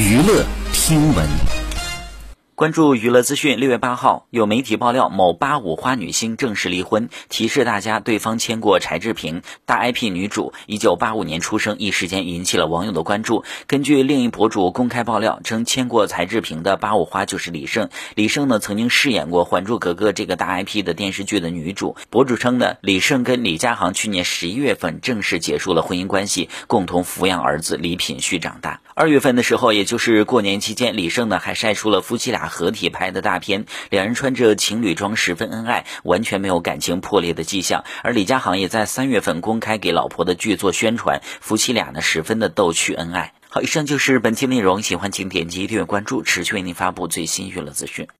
娱乐听闻。关注娱乐资讯，六月八号，有媒体爆料某八五花女星正式离婚，提示大家对方牵过柴智屏。大 IP 女主一九八五年出生，一时间引起了网友的关注。根据另一博主公开爆料称，牵过柴智屏的八五花就是李晟。李晟呢，曾经饰演过《还珠格格》这个大 IP 的电视剧的女主。博主称呢，李晟跟李佳航去年十一月份正式结束了婚姻关系，共同抚养儿子李品旭长大。二月份的时候，也就是过年期间，李晟呢还晒出了夫妻俩。合体拍的大片，两人穿着情侣装，十分恩爱，完全没有感情破裂的迹象。而李佳航也在三月份公开给老婆的剧做宣传，夫妻俩呢十分的逗趣恩爱。好，以上就是本期内容，喜欢请点击订阅关注，持续为您发布最新娱乐资讯。